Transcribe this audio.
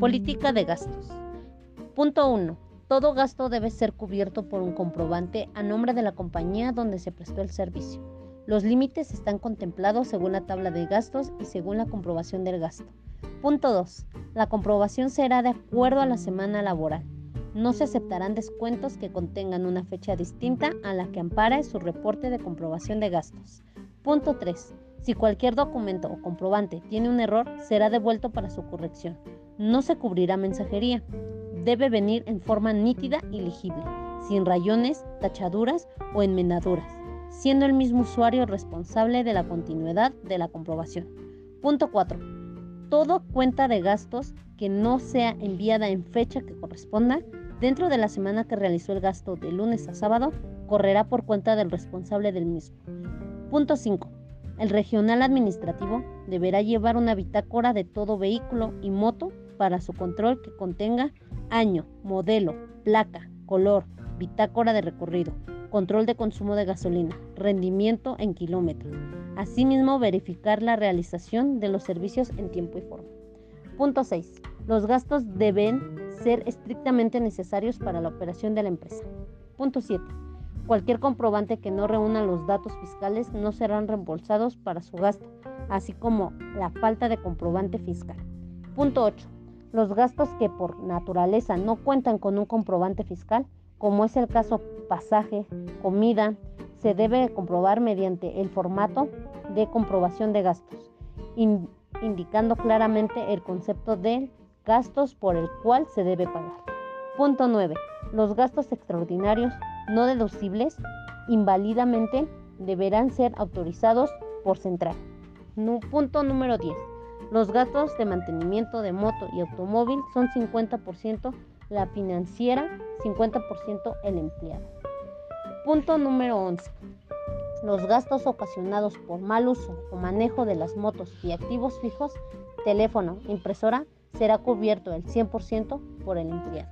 Política de gastos. Punto 1. Todo gasto debe ser cubierto por un comprobante a nombre de la compañía donde se prestó el servicio. Los límites están contemplados según la tabla de gastos y según la comprobación del gasto. Punto 2. La comprobación será de acuerdo a la semana laboral. No se aceptarán descuentos que contengan una fecha distinta a la que ampara su reporte de comprobación de gastos. Punto 3. Si cualquier documento o comprobante tiene un error, será devuelto para su corrección. No se cubrirá mensajería. Debe venir en forma nítida y legible, sin rayones, tachaduras o enmendaduras siendo el mismo usuario responsable de la continuidad de la comprobación. Punto 4. Todo cuenta de gastos que no sea enviada en fecha que corresponda dentro de la semana que realizó el gasto de lunes a sábado correrá por cuenta del responsable del mismo. Punto 5. El regional administrativo deberá llevar una bitácora de todo vehículo y moto para su control que contenga año, modelo, placa, color, bitácora de recorrido, control de consumo de gasolina, rendimiento en kilómetros. Asimismo, verificar la realización de los servicios en tiempo y forma. Punto 6. Los gastos deben ser estrictamente necesarios para la operación de la empresa. Punto 7. Cualquier comprobante que no reúna los datos fiscales no serán reembolsados para su gasto, así como la falta de comprobante fiscal. Punto 8. Los gastos que por naturaleza no cuentan con un comprobante fiscal como es el caso pasaje, comida, se debe comprobar mediante el formato de comprobación de gastos, indicando claramente el concepto de gastos por el cual se debe pagar. Punto 9. Los gastos extraordinarios no deducibles inválidamente deberán ser autorizados por central. punto número 10. Los gastos de mantenimiento de moto y automóvil son 50% la financiera, 50% el empleado. Punto número 11. Los gastos ocasionados por mal uso o manejo de las motos y activos fijos, teléfono, impresora, será cubierto el 100% por el empleado.